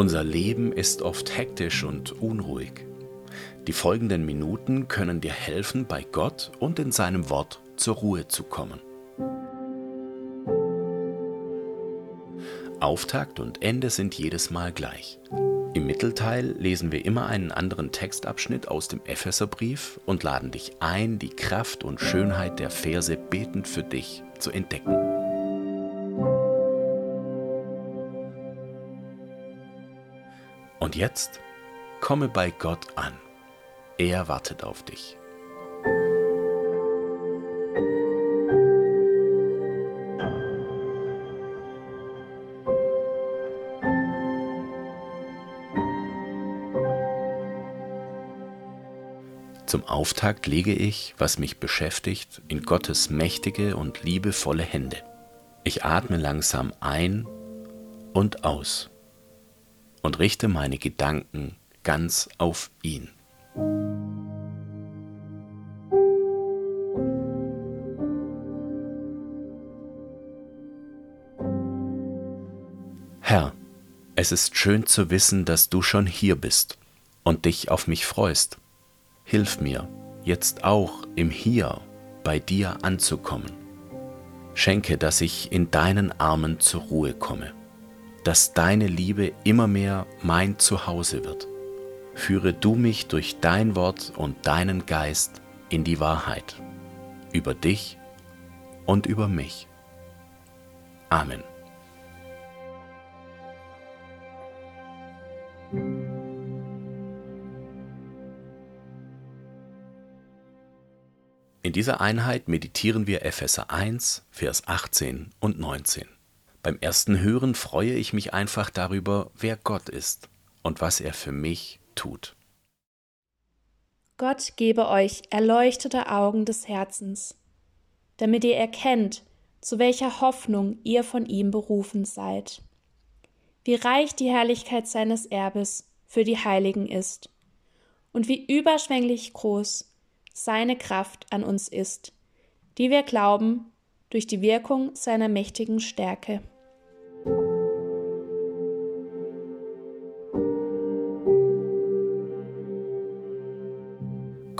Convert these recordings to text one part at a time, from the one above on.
Unser Leben ist oft hektisch und unruhig. Die folgenden Minuten können dir helfen, bei Gott und in seinem Wort zur Ruhe zu kommen. Auftakt und Ende sind jedes Mal gleich. Im Mittelteil lesen wir immer einen anderen Textabschnitt aus dem Epheserbrief und laden dich ein, die Kraft und Schönheit der Verse betend für dich zu entdecken. Und jetzt komme bei Gott an. Er wartet auf dich. Zum Auftakt lege ich, was mich beschäftigt, in Gottes mächtige und liebevolle Hände. Ich atme langsam ein und aus und richte meine Gedanken ganz auf ihn. Herr, es ist schön zu wissen, dass du schon hier bist und dich auf mich freust. Hilf mir, jetzt auch im Hier bei dir anzukommen. Schenke, dass ich in deinen Armen zur Ruhe komme, dass deine Liebe immer mehr mein Zuhause wird. Führe du mich durch dein Wort und deinen Geist in die Wahrheit, über dich und über mich. Amen. In dieser Einheit meditieren wir Epheser 1, Vers 18 und 19. Beim ersten Hören freue ich mich einfach darüber, wer Gott ist und was er für mich tut. Gott gebe euch erleuchtete Augen des Herzens, damit ihr erkennt, zu welcher Hoffnung ihr von ihm berufen seid, wie reich die Herrlichkeit seines Erbes für die Heiligen ist und wie überschwänglich groß seine Kraft an uns ist, die wir glauben durch die Wirkung seiner mächtigen Stärke.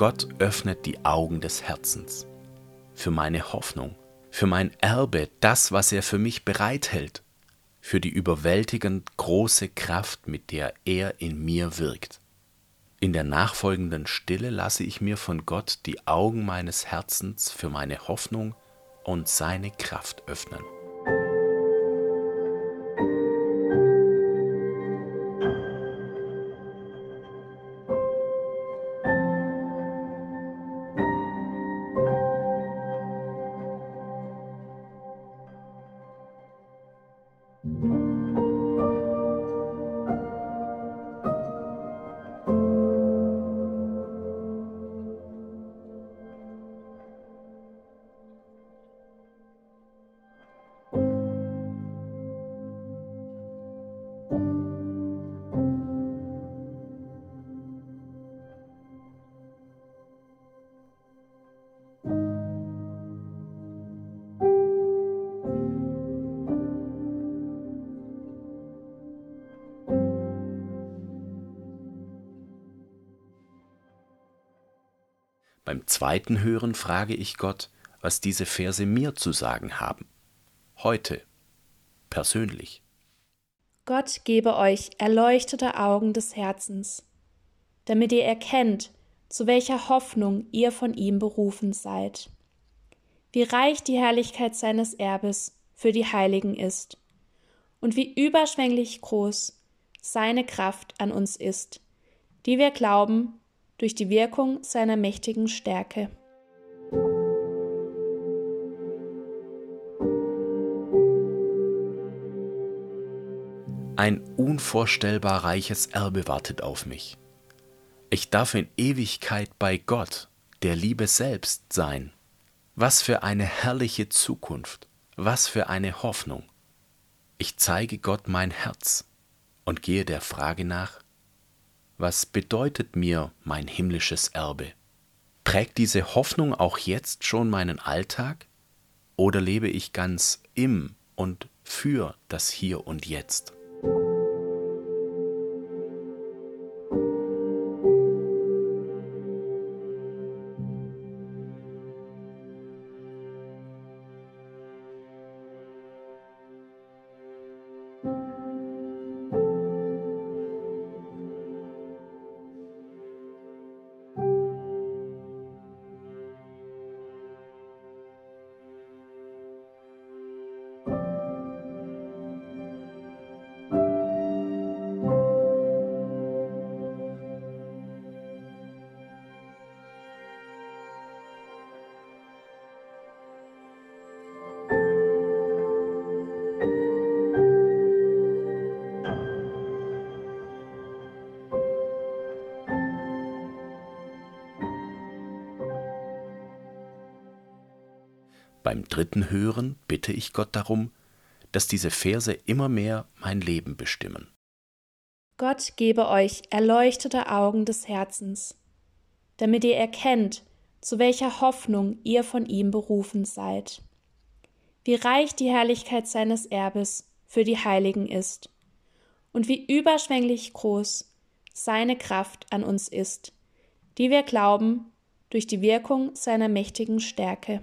Gott öffnet die Augen des Herzens für meine Hoffnung, für mein Erbe, das, was er für mich bereithält, für die überwältigend große Kraft, mit der er in mir wirkt. In der nachfolgenden Stille lasse ich mir von Gott die Augen meines Herzens für meine Hoffnung und seine Kraft öffnen. Beim zweiten Hören frage ich Gott, was diese Verse mir zu sagen haben. Heute, persönlich. Gott gebe euch erleuchtete Augen des Herzens, damit ihr erkennt, zu welcher Hoffnung ihr von ihm berufen seid, wie reich die Herrlichkeit seines Erbes für die Heiligen ist und wie überschwänglich groß seine Kraft an uns ist, die wir glauben durch die Wirkung seiner mächtigen Stärke. Ein unvorstellbar reiches Erbe wartet auf mich. Ich darf in Ewigkeit bei Gott, der Liebe selbst, sein. Was für eine herrliche Zukunft, was für eine Hoffnung. Ich zeige Gott mein Herz und gehe der Frage nach, was bedeutet mir mein himmlisches Erbe? Prägt diese Hoffnung auch jetzt schon meinen Alltag? Oder lebe ich ganz im und für das Hier und Jetzt? Beim dritten Hören bitte ich Gott darum, dass diese Verse immer mehr mein Leben bestimmen. Gott gebe euch erleuchtete Augen des Herzens, damit ihr erkennt, zu welcher Hoffnung ihr von ihm berufen seid. Wie reich die Herrlichkeit seines Erbes für die Heiligen ist und wie überschwänglich groß seine Kraft an uns ist, die wir glauben durch die Wirkung seiner mächtigen Stärke.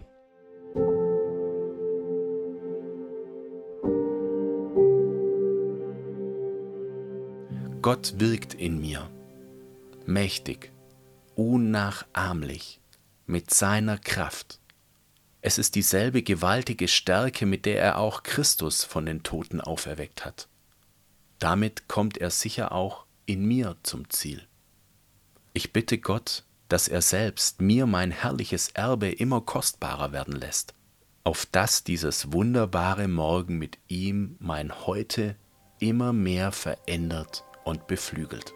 Gott wirkt in mir, mächtig, unnachahmlich, mit seiner Kraft. Es ist dieselbe gewaltige Stärke, mit der er auch Christus von den Toten auferweckt hat. Damit kommt er sicher auch in mir zum Ziel. Ich bitte Gott, dass er selbst mir mein herrliches Erbe immer kostbarer werden lässt, auf dass dieses wunderbare Morgen mit ihm mein Heute immer mehr verändert und beflügelt.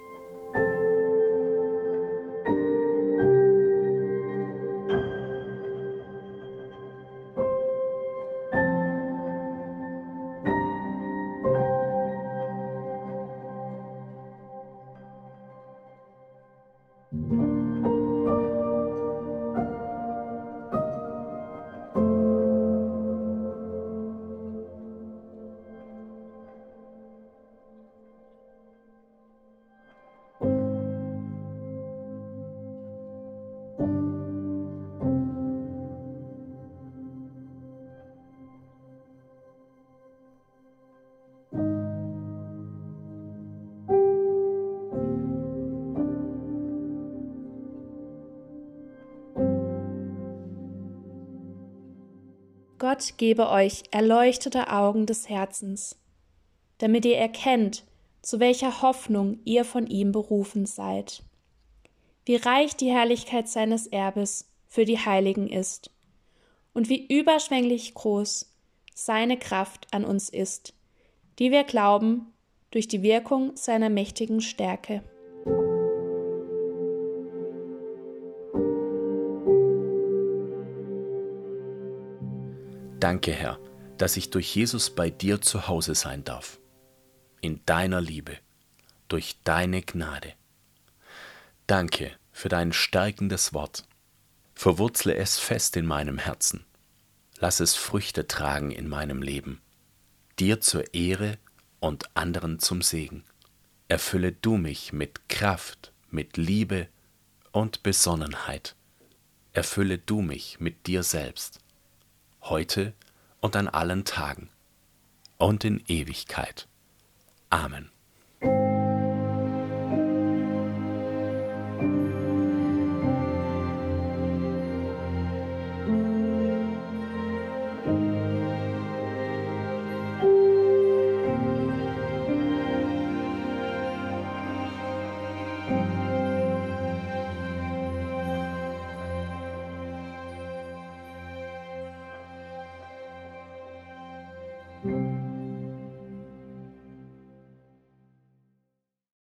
Gott gebe euch erleuchtete Augen des Herzens, damit ihr erkennt, zu welcher Hoffnung ihr von ihm berufen seid. Wie reich die Herrlichkeit seines Erbes für die Heiligen ist und wie überschwänglich groß seine Kraft an uns ist, die wir glauben durch die Wirkung seiner mächtigen Stärke. Danke, Herr, dass ich durch Jesus bei dir zu Hause sein darf. In deiner Liebe, durch deine Gnade. Danke für dein stärkendes Wort. Verwurzle es fest in meinem Herzen. Lass es Früchte tragen in meinem Leben. Dir zur Ehre und anderen zum Segen. Erfülle du mich mit Kraft, mit Liebe und Besonnenheit. Erfülle du mich mit dir selbst heute und an allen Tagen und in Ewigkeit. Amen.